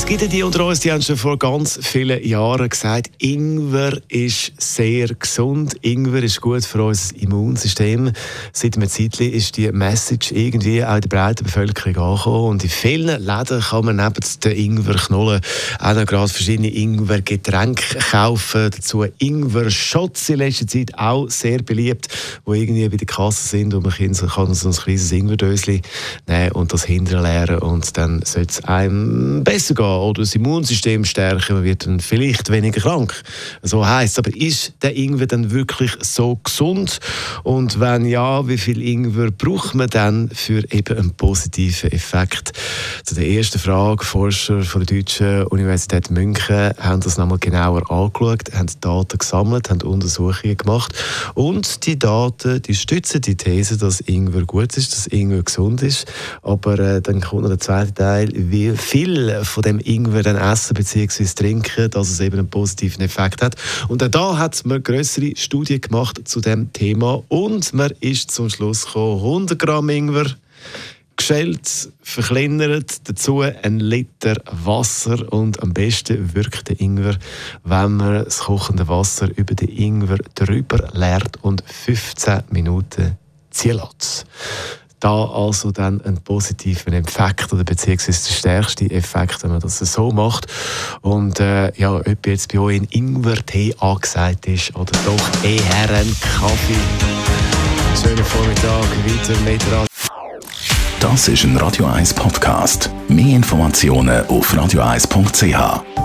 es gibt ja die unter uns, die haben schon vor ganz vielen Jahren gesagt, Ingwer ist sehr gesund, Ingwer ist gut für unser Immunsystem. Seit einem Zeitchen ist die Message irgendwie auch in der breiten Bevölkerung angekommen und in vielen Läden kann man neben den Ingwerknollen auch noch gerade verschiedene Ingwergetränke kaufen. Dazu Ingwer-Shots in letzter Zeit auch sehr beliebt, wo irgendwie bei der Kasse sind und man kann so ein kleines Ingwerdöschen nehmen und das hinterleeren und dann soll es einem besser gehen oder das Immunsystem stärken, man wird dann vielleicht weniger krank. So heißt Aber ist der Ingwer dann wirklich so gesund? Und wenn ja, wie viel Ingwer braucht man dann für eben einen positiven Effekt? Zu der ersten Frage, Forscher von der Deutschen Universität München haben das nochmal genauer angeschaut, haben Daten gesammelt, haben Untersuchungen gemacht und die Daten, die stützen die These, dass Ingwer gut ist, dass Ingwer gesund ist. Aber äh, dann kommt noch der zweite Teil, wie viel von dem Ingwer dann essen bzw. trinken, dass es eben einen positiven Effekt hat. Und auch da hat man größere Studien gemacht zu dem Thema und man ist zum Schluss gekommen, 100 Gramm Ingwer geschält, verkleinert, dazu ein Liter Wasser und am besten wirkt der Ingwer, wenn man das kochende Wasser über den Ingwer drüber leert und 15 Minuten ziehen lässt da also dann einen positiven Effekt oder beziehungsweise der stärkste Effekt, wenn man das so macht. Und äh, ja, ob jetzt bei euch ein Ingwer-Tee angesagt ist oder doch eher ein Kaffee. Schönen Vormittag, weiter mit Radio. Das ist ein Radio 1 Podcast. Mehr Informationen auf radio1.ch.